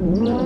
No.